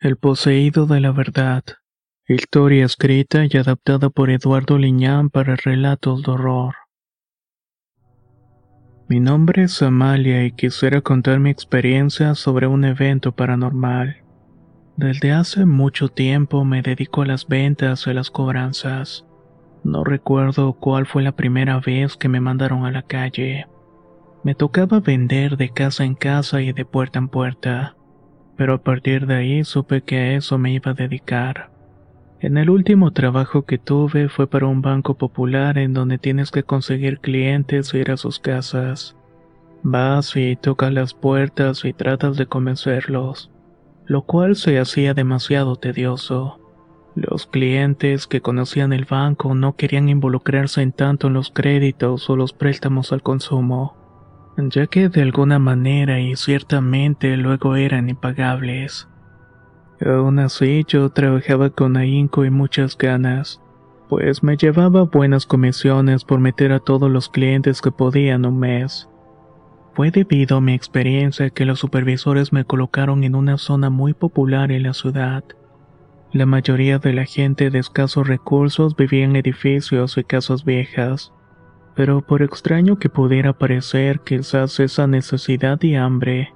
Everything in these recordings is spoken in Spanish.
El poseído de la verdad. Historia escrita y adaptada por Eduardo Liñán para relatos de horror. Mi nombre es Amalia y quisiera contar mi experiencia sobre un evento paranormal. Desde hace mucho tiempo me dedico a las ventas y las cobranzas. No recuerdo cuál fue la primera vez que me mandaron a la calle. Me tocaba vender de casa en casa y de puerta en puerta, pero a partir de ahí supe que a eso me iba a dedicar. En el último trabajo que tuve fue para un banco popular en donde tienes que conseguir clientes e ir a sus casas. Vas y tocas las puertas y tratas de convencerlos lo cual se hacía demasiado tedioso. Los clientes que conocían el banco no querían involucrarse en tanto en los créditos o los préstamos al consumo, ya que de alguna manera y ciertamente luego eran impagables. Aún así yo trabajaba con ahínco y muchas ganas, pues me llevaba buenas comisiones por meter a todos los clientes que podían un mes. Fue debido a mi experiencia que los supervisores me colocaron en una zona muy popular en la ciudad. La mayoría de la gente de escasos recursos vivía en edificios y casas viejas, pero por extraño que pudiera parecer, quizás esa necesidad y hambre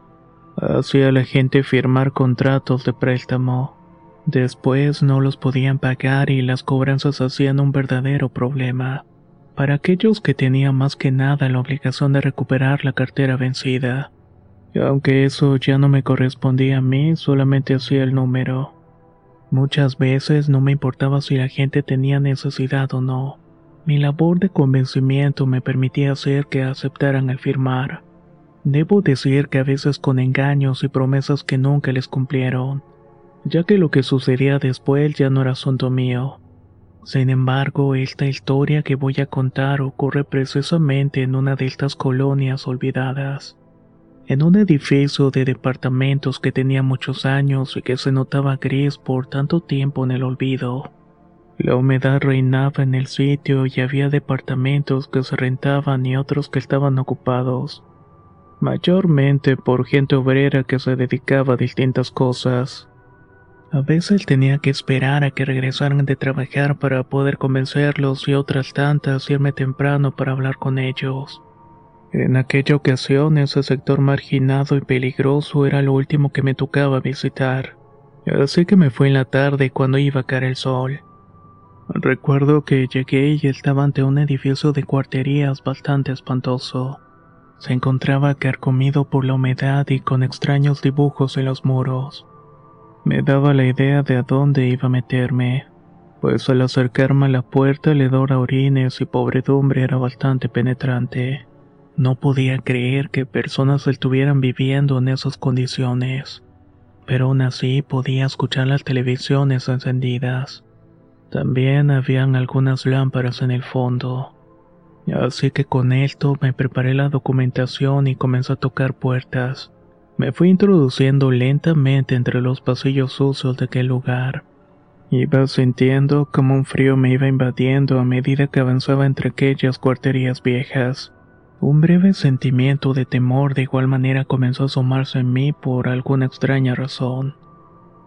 hacía a la gente firmar contratos de préstamo. Después no los podían pagar y las cobranzas hacían un verdadero problema para aquellos que tenían más que nada la obligación de recuperar la cartera vencida. aunque eso ya no me correspondía a mí, solamente hacía el número. Muchas veces no me importaba si la gente tenía necesidad o no. Mi labor de convencimiento me permitía hacer que aceptaran el firmar. Debo decir que a veces con engaños y promesas que nunca les cumplieron, ya que lo que sucedía después ya no era asunto mío. Sin embargo, esta historia que voy a contar ocurre precisamente en una de estas colonias olvidadas. En un edificio de departamentos que tenía muchos años y que se notaba gris por tanto tiempo en el olvido. La humedad reinaba en el sitio y había departamentos que se rentaban y otros que estaban ocupados, mayormente por gente obrera que se dedicaba a distintas cosas. A veces tenía que esperar a que regresaran de trabajar para poder convencerlos y otras tantas irme temprano para hablar con ellos. En aquella ocasión ese sector marginado y peligroso era lo último que me tocaba visitar, así que me fui en la tarde cuando iba a caer el sol. Recuerdo que llegué y estaba ante un edificio de cuarterías bastante espantoso. Se encontraba carcomido por la humedad y con extraños dibujos en los muros. Me daba la idea de a dónde iba a meterme, pues al acercarme a la puerta el hedor a orines y pobredumbre era bastante penetrante. No podía creer que personas estuvieran viviendo en esas condiciones, pero aún así podía escuchar las televisiones encendidas. También habían algunas lámparas en el fondo. Así que con esto me preparé la documentación y comencé a tocar puertas. Me fui introduciendo lentamente entre los pasillos sucios de aquel lugar. Iba sintiendo como un frío me iba invadiendo a medida que avanzaba entre aquellas cuarterías viejas. Un breve sentimiento de temor de igual manera comenzó a asomarse en mí por alguna extraña razón.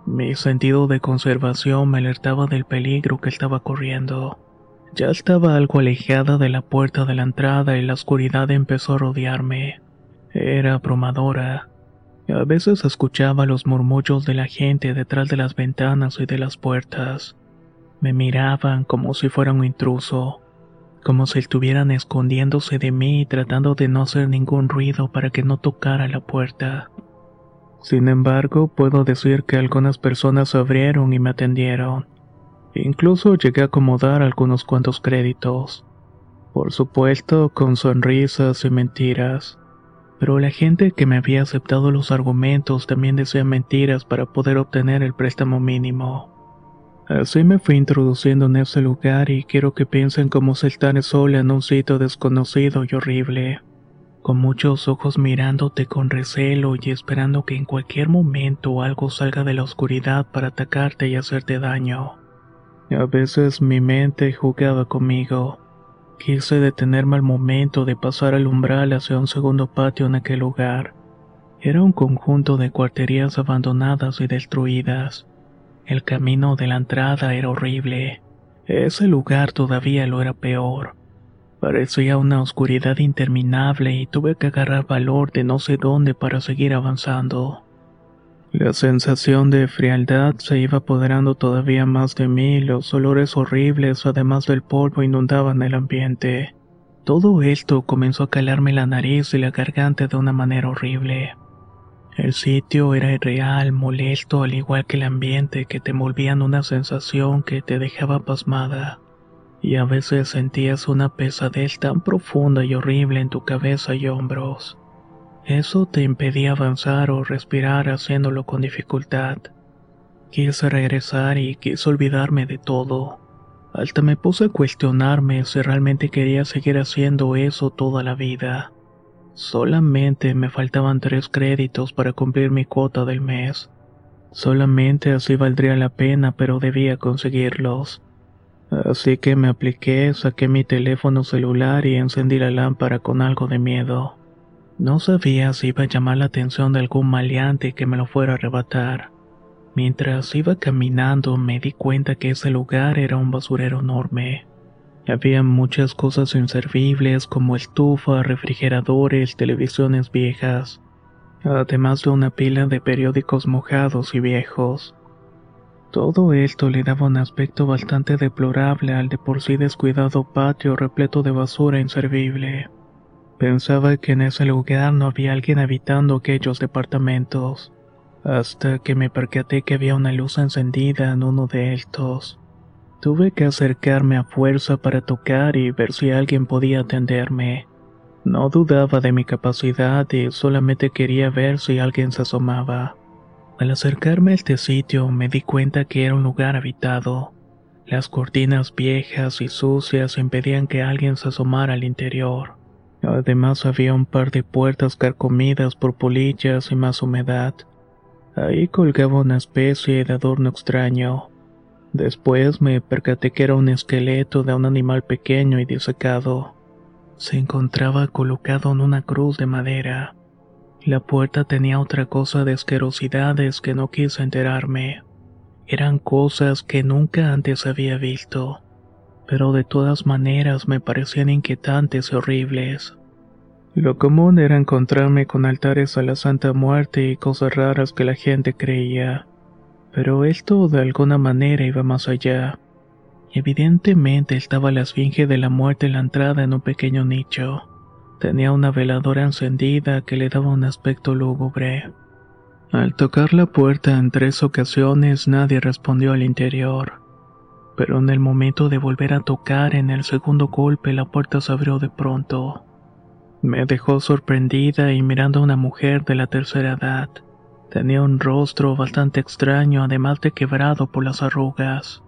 Mi sentido de conservación me alertaba del peligro que estaba corriendo. Ya estaba algo alejada de la puerta de la entrada y la oscuridad empezó a rodearme. Era abrumadora. A veces escuchaba los murmullos de la gente detrás de las ventanas y de las puertas. Me miraban como si fuera un intruso, como si estuvieran escondiéndose de mí y tratando de no hacer ningún ruido para que no tocara la puerta. Sin embargo, puedo decir que algunas personas abrieron y me atendieron. Incluso llegué a acomodar algunos cuantos créditos. Por supuesto, con sonrisas y mentiras. Pero la gente que me había aceptado los argumentos también decía mentiras para poder obtener el préstamo mínimo. Así me fui introduciendo en ese lugar y quiero que piensen cómo estar sola en un sitio desconocido y horrible, con muchos ojos mirándote con recelo y esperando que en cualquier momento algo salga de la oscuridad para atacarte y hacerte daño. A veces mi mente jugaba conmigo. Quise detenerme al momento de pasar al umbral hacia un segundo patio en aquel lugar. Era un conjunto de cuarterías abandonadas y destruidas. El camino de la entrada era horrible. Ese lugar todavía lo era peor. Parecía una oscuridad interminable y tuve que agarrar valor de no sé dónde para seguir avanzando. La sensación de frialdad se iba apoderando todavía más de mí, los olores horribles, además del polvo, inundaban el ambiente. Todo esto comenzó a calarme la nariz y la garganta de una manera horrible. El sitio era irreal, molesto, al igual que el ambiente que te envolvían una sensación que te dejaba pasmada. Y a veces sentías una pesadez tan profunda y horrible en tu cabeza y hombros. Eso te impedía avanzar o respirar haciéndolo con dificultad. Quise regresar y quise olvidarme de todo. Hasta me puse a cuestionarme si realmente quería seguir haciendo eso toda la vida. Solamente me faltaban tres créditos para cumplir mi cuota del mes. Solamente así valdría la pena, pero debía conseguirlos. Así que me apliqué, saqué mi teléfono celular y encendí la lámpara con algo de miedo. No sabía si iba a llamar la atención de algún maleante que me lo fuera a arrebatar. Mientras iba caminando me di cuenta que ese lugar era un basurero enorme. Había muchas cosas inservibles como estufa, refrigeradores, televisiones viejas, además de una pila de periódicos mojados y viejos. Todo esto le daba un aspecto bastante deplorable al de por sí descuidado patio repleto de basura inservible. Pensaba que en ese lugar no había alguien habitando aquellos departamentos, hasta que me percaté que había una luz encendida en uno de estos. Tuve que acercarme a fuerza para tocar y ver si alguien podía atenderme. No dudaba de mi capacidad y solamente quería ver si alguien se asomaba. Al acercarme a este sitio me di cuenta que era un lugar habitado. Las cortinas viejas y sucias impedían que alguien se asomara al interior. Además había un par de puertas carcomidas por polillas y más humedad. Ahí colgaba una especie de adorno extraño. Después me percaté que era un esqueleto de un animal pequeño y disecado. Se encontraba colocado en una cruz de madera. La puerta tenía otra cosa de asquerosidades que no quise enterarme. Eran cosas que nunca antes había visto, pero de todas maneras me parecían inquietantes y horribles. Lo común era encontrarme con altares a la Santa Muerte y cosas raras que la gente creía pero esto de alguna manera iba más allá. Evidentemente estaba la esfinge de la muerte en la entrada en un pequeño nicho. Tenía una veladora encendida que le daba un aspecto lúgubre. Al tocar la puerta en tres ocasiones nadie respondió al interior. Pero en el momento de volver a tocar en el segundo golpe la puerta se abrió de pronto. Me dejó sorprendida y mirando a una mujer de la tercera edad. Tenía un rostro bastante extraño, además de quebrado por las arrugas.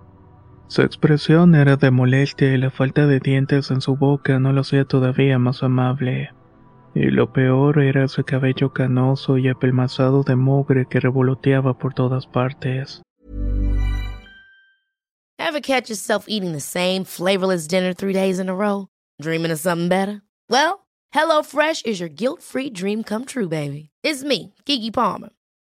Su expresión era de molestia y la falta de dientes en su boca no lo hacía todavía más amable. Y lo peor era ese cabello canoso y apelmazado de mugre que revoloteaba por todas partes. Ever catch yourself eating the same flavorless dinner three days in a row? Dreaming of something better? Well, HelloFresh is your guilt-free dream come true, baby. It's me, Kiki Palmer.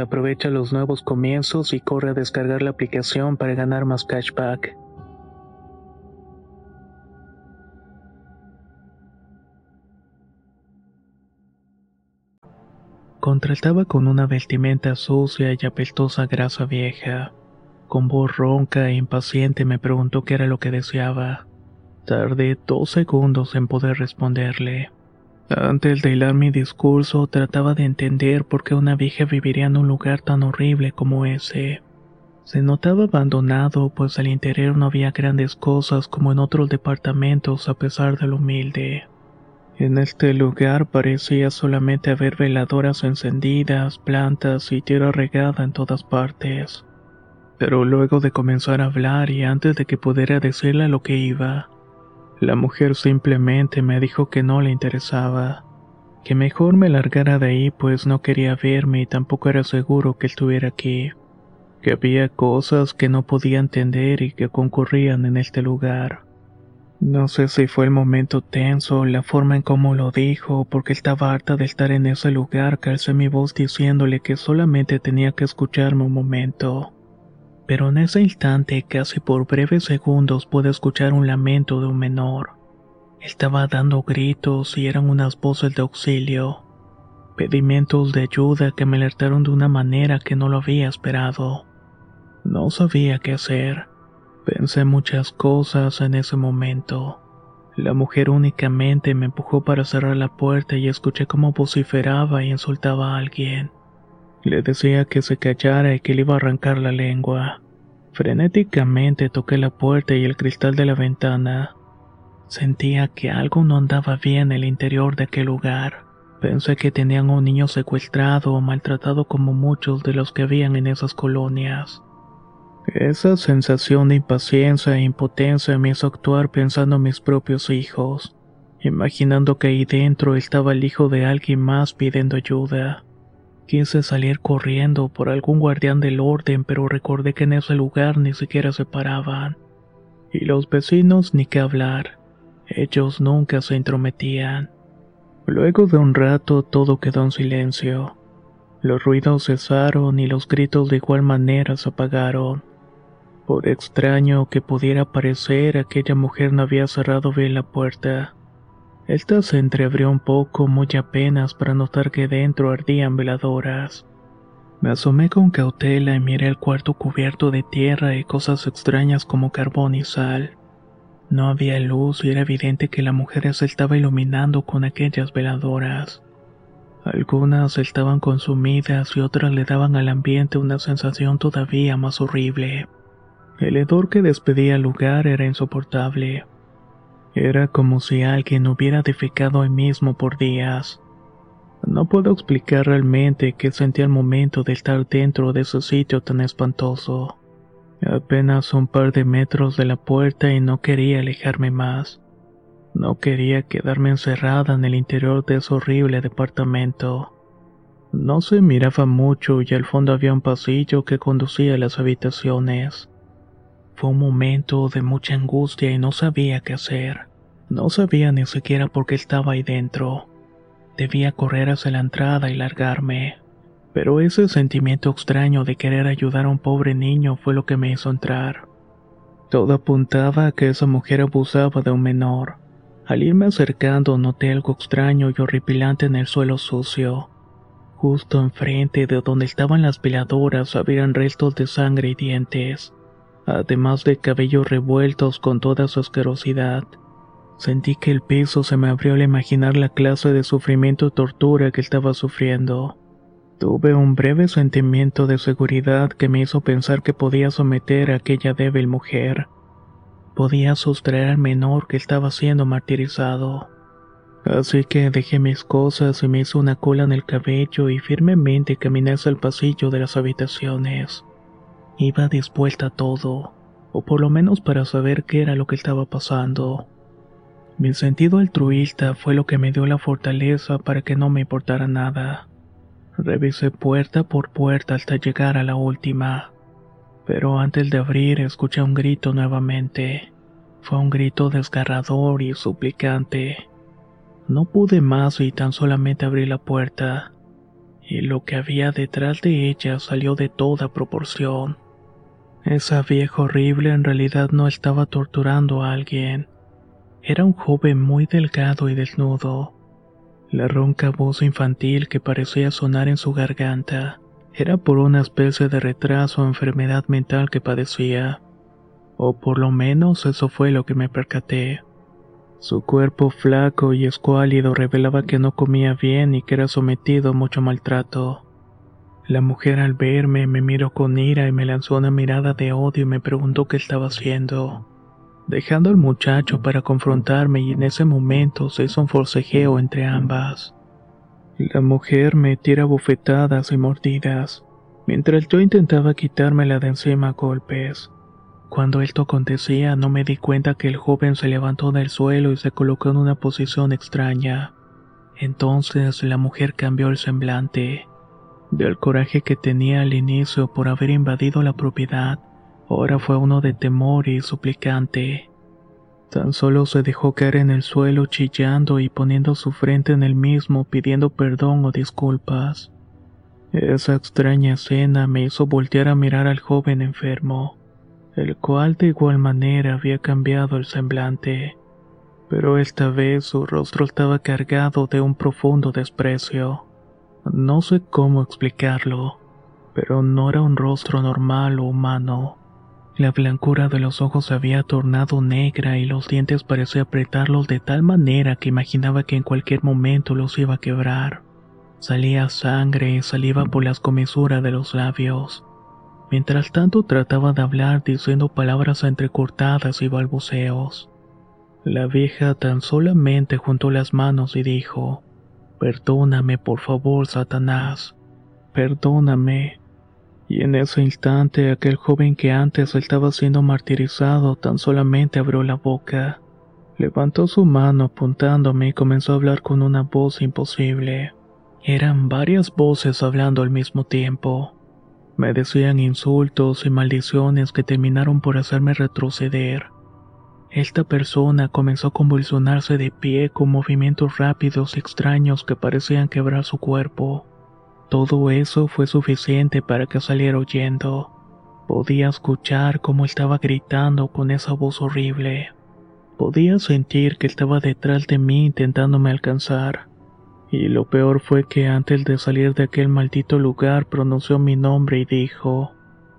Aprovecha los nuevos comienzos y corre a descargar la aplicación para ganar más cashback. Contrastaba con una vestimenta sucia y apestosa grasa vieja. Con voz ronca e impaciente me preguntó qué era lo que deseaba. Tardé dos segundos en poder responderle. Antes de hilar mi discurso, trataba de entender por qué una vieja viviría en un lugar tan horrible como ese. Se notaba abandonado, pues al interior no había grandes cosas como en otros departamentos a pesar de lo humilde. En este lugar parecía solamente haber veladoras encendidas, plantas y tierra regada en todas partes. Pero luego de comenzar a hablar y antes de que pudiera decirle lo que iba, la mujer simplemente me dijo que no le interesaba, que mejor me largara de ahí pues no quería verme y tampoco era seguro que estuviera aquí, que había cosas que no podía entender y que concurrían en este lugar. No sé si fue el momento tenso, la forma en cómo lo dijo, porque estaba harta de estar en ese lugar que alcé mi voz diciéndole que solamente tenía que escucharme un momento pero en ese instante, casi por breves segundos, pude escuchar un lamento de un menor. Estaba dando gritos y eran unas voces de auxilio, pedimentos de ayuda que me alertaron de una manera que no lo había esperado. No sabía qué hacer. Pensé muchas cosas en ese momento. La mujer únicamente me empujó para cerrar la puerta y escuché cómo vociferaba y insultaba a alguien. Le decía que se callara y que le iba a arrancar la lengua. Frenéticamente toqué la puerta y el cristal de la ventana. Sentía que algo no andaba bien en el interior de aquel lugar. Pensé que tenían un niño secuestrado o maltratado como muchos de los que habían en esas colonias. Esa sensación de impaciencia e impotencia me hizo actuar pensando en mis propios hijos, imaginando que ahí dentro estaba el hijo de alguien más pidiendo ayuda. Quise salir corriendo por algún guardián del orden, pero recordé que en ese lugar ni siquiera se paraban. Y los vecinos ni qué hablar. Ellos nunca se intrometían. Luego de un rato todo quedó en silencio. Los ruidos cesaron y los gritos de igual manera se apagaron. Por extraño que pudiera parecer, aquella mujer no había cerrado bien la puerta. Esta se entreabrió un poco, muy apenas, para notar que dentro ardían veladoras. Me asomé con cautela y miré el cuarto cubierto de tierra y cosas extrañas como carbón y sal. No había luz y era evidente que la mujer se estaba iluminando con aquellas veladoras. Algunas estaban consumidas y otras le daban al ambiente una sensación todavía más horrible. El hedor que despedía el lugar era insoportable. Era como si alguien hubiera defecado ahí mismo por días. No puedo explicar realmente qué sentí al momento de estar dentro de ese sitio tan espantoso. Apenas un par de metros de la puerta y no quería alejarme más. No quería quedarme encerrada en el interior de ese horrible departamento. No se miraba mucho y al fondo había un pasillo que conducía a las habitaciones. Fue un momento de mucha angustia y no sabía qué hacer. No sabía ni siquiera por qué estaba ahí dentro. Debía correr hacia la entrada y largarme. Pero ese sentimiento extraño de querer ayudar a un pobre niño fue lo que me hizo entrar. Todo apuntaba a que esa mujer abusaba de un menor. Al irme acercando noté algo extraño y horripilante en el suelo sucio. Justo enfrente de donde estaban las veladoras habían restos de sangre y dientes además de cabellos revueltos con toda su asquerosidad. Sentí que el piso se me abrió al imaginar la clase de sufrimiento y tortura que estaba sufriendo. Tuve un breve sentimiento de seguridad que me hizo pensar que podía someter a aquella débil mujer. Podía sustraer al menor que estaba siendo martirizado. Así que dejé mis cosas y me hice una cola en el cabello y firmemente caminé hacia el pasillo de las habitaciones. Iba dispuesta a todo, o por lo menos para saber qué era lo que estaba pasando. Mi sentido altruista fue lo que me dio la fortaleza para que no me importara nada. Revisé puerta por puerta hasta llegar a la última. Pero antes de abrir escuché un grito nuevamente. Fue un grito desgarrador y suplicante. No pude más y tan solamente abrí la puerta. Y lo que había detrás de ella salió de toda proporción. Esa vieja horrible en realidad no estaba torturando a alguien. Era un joven muy delgado y desnudo. La ronca voz infantil que parecía sonar en su garganta era por una especie de retraso o enfermedad mental que padecía. O por lo menos eso fue lo que me percaté. Su cuerpo flaco y escuálido revelaba que no comía bien y que era sometido a mucho maltrato. La mujer al verme me miró con ira y me lanzó una mirada de odio y me preguntó qué estaba haciendo. Dejando al muchacho para confrontarme y en ese momento se hizo un forcejeo entre ambas. La mujer me tira bofetadas y mordidas, mientras yo intentaba quitármela de encima a golpes. Cuando esto acontecía no me di cuenta que el joven se levantó del suelo y se colocó en una posición extraña. Entonces la mujer cambió el semblante. Del coraje que tenía al inicio por haber invadido la propiedad, ahora fue uno de temor y suplicante. Tan solo se dejó caer en el suelo chillando y poniendo su frente en el mismo pidiendo perdón o disculpas. Esa extraña escena me hizo voltear a mirar al joven enfermo, el cual de igual manera había cambiado el semblante, pero esta vez su rostro estaba cargado de un profundo desprecio. No sé cómo explicarlo, pero no era un rostro normal o humano. La blancura de los ojos se había tornado negra y los dientes parecía apretarlos de tal manera que imaginaba que en cualquier momento los iba a quebrar. Salía sangre y saliva por las comisuras de los labios. Mientras tanto trataba de hablar diciendo palabras entrecortadas y balbuceos. La vieja tan solamente juntó las manos y dijo, Perdóname, por favor, Satanás. Perdóname. Y en ese instante aquel joven que antes estaba siendo martirizado tan solamente abrió la boca. Levantó su mano apuntándome y comenzó a hablar con una voz imposible. Eran varias voces hablando al mismo tiempo. Me decían insultos y maldiciones que terminaron por hacerme retroceder. Esta persona comenzó a convulsionarse de pie con movimientos rápidos extraños que parecían quebrar su cuerpo. Todo eso fue suficiente para que saliera huyendo. Podía escuchar cómo estaba gritando con esa voz horrible. Podía sentir que estaba detrás de mí intentándome alcanzar. Y lo peor fue que antes de salir de aquel maldito lugar pronunció mi nombre y dijo,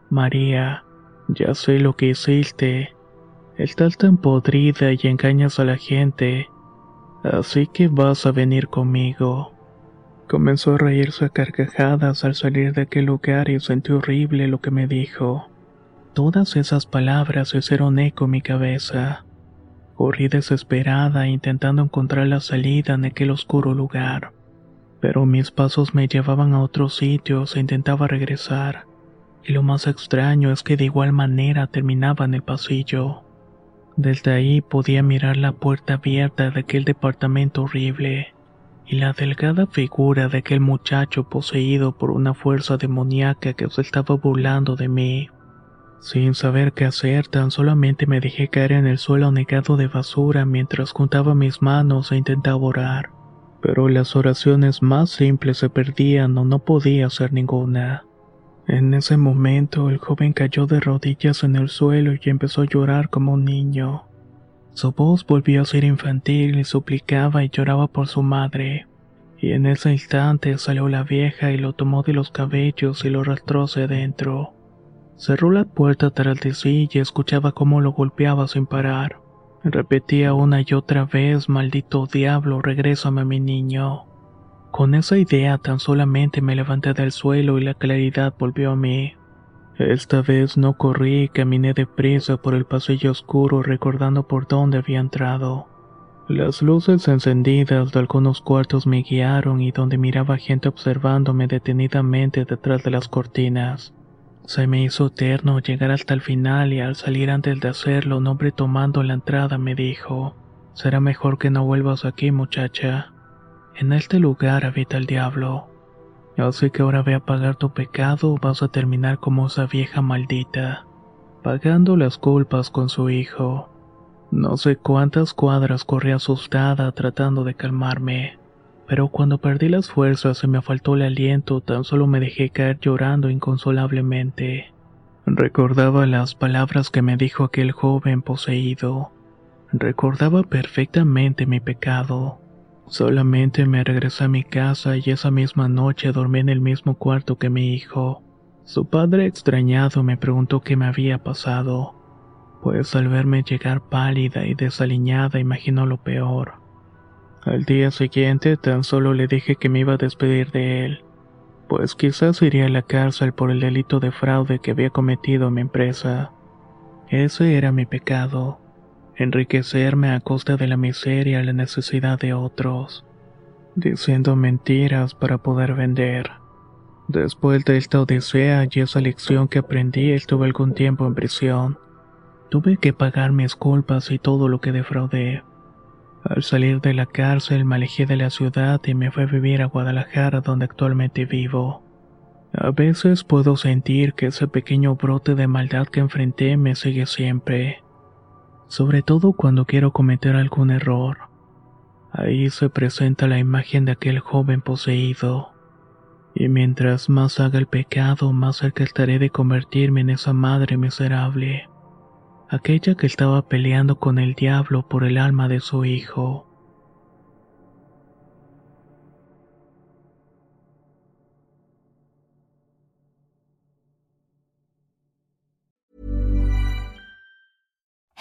María, ya sé lo que hiciste. Estás tan podrida y engañas a la gente. Así que vas a venir conmigo. Comenzó a reírse a carcajadas al salir de aquel lugar y sentí horrible lo que me dijo. Todas esas palabras hicieron eco en mi cabeza. Corrí desesperada intentando encontrar la salida en aquel oscuro lugar. Pero mis pasos me llevaban a otros sitios e intentaba regresar. Y lo más extraño es que de igual manera terminaba en el pasillo. Desde ahí podía mirar la puerta abierta de aquel departamento horrible y la delgada figura de aquel muchacho poseído por una fuerza demoníaca que se estaba burlando de mí. Sin saber qué hacer, tan solamente me dejé caer en el suelo negado de basura mientras juntaba mis manos e intentaba orar. Pero las oraciones más simples se perdían o no podía hacer ninguna. En ese momento el joven cayó de rodillas en el suelo y empezó a llorar como un niño. Su voz volvió a ser infantil y suplicaba y lloraba por su madre. Y en ese instante salió la vieja y lo tomó de los cabellos y lo arrastró hacia adentro. Cerró la puerta tras de sí y escuchaba cómo lo golpeaba sin parar. Repetía una y otra vez, maldito diablo, regrésame mi niño. Con esa idea tan solamente me levanté del suelo y la claridad volvió a mí. Esta vez no corrí y caminé deprisa por el pasillo oscuro recordando por dónde había entrado. Las luces encendidas de algunos cuartos me guiaron y donde miraba gente observándome detenidamente detrás de las cortinas. Se me hizo eterno llegar hasta el final y al salir antes de hacerlo, un hombre tomando la entrada me dijo, será mejor que no vuelvas aquí muchacha. En este lugar habita el diablo. Así que ahora ve a pagar tu pecado o vas a terminar como esa vieja maldita, pagando las culpas con su hijo. No sé cuántas cuadras corrí asustada tratando de calmarme pero cuando perdí las fuerzas y me faltó el aliento, tan solo me dejé caer llorando inconsolablemente. Recordaba las palabras que me dijo aquel joven poseído. Recordaba perfectamente mi pecado. Solamente me regresé a mi casa y esa misma noche dormí en el mismo cuarto que mi hijo. Su padre extrañado me preguntó qué me había pasado, pues al verme llegar pálida y desaliñada imaginó lo peor. Al día siguiente tan solo le dije que me iba a despedir de él, pues quizás iría a la cárcel por el delito de fraude que había cometido en mi empresa. Ese era mi pecado, enriquecerme a costa de la miseria y la necesidad de otros, diciendo mentiras para poder vender. Después de esta odisea y esa lección que aprendí, estuve algún tiempo en prisión. Tuve que pagar mis culpas y todo lo que defraudé. Al salir de la cárcel me alejé de la ciudad y me fui a vivir a Guadalajara donde actualmente vivo. A veces puedo sentir que ese pequeño brote de maldad que enfrenté me sigue siempre, sobre todo cuando quiero cometer algún error. Ahí se presenta la imagen de aquel joven poseído. Y mientras más haga el pecado, más cerca estaré de convertirme en esa madre miserable aquella que estaba peleando con el diablo por el alma de su hijo.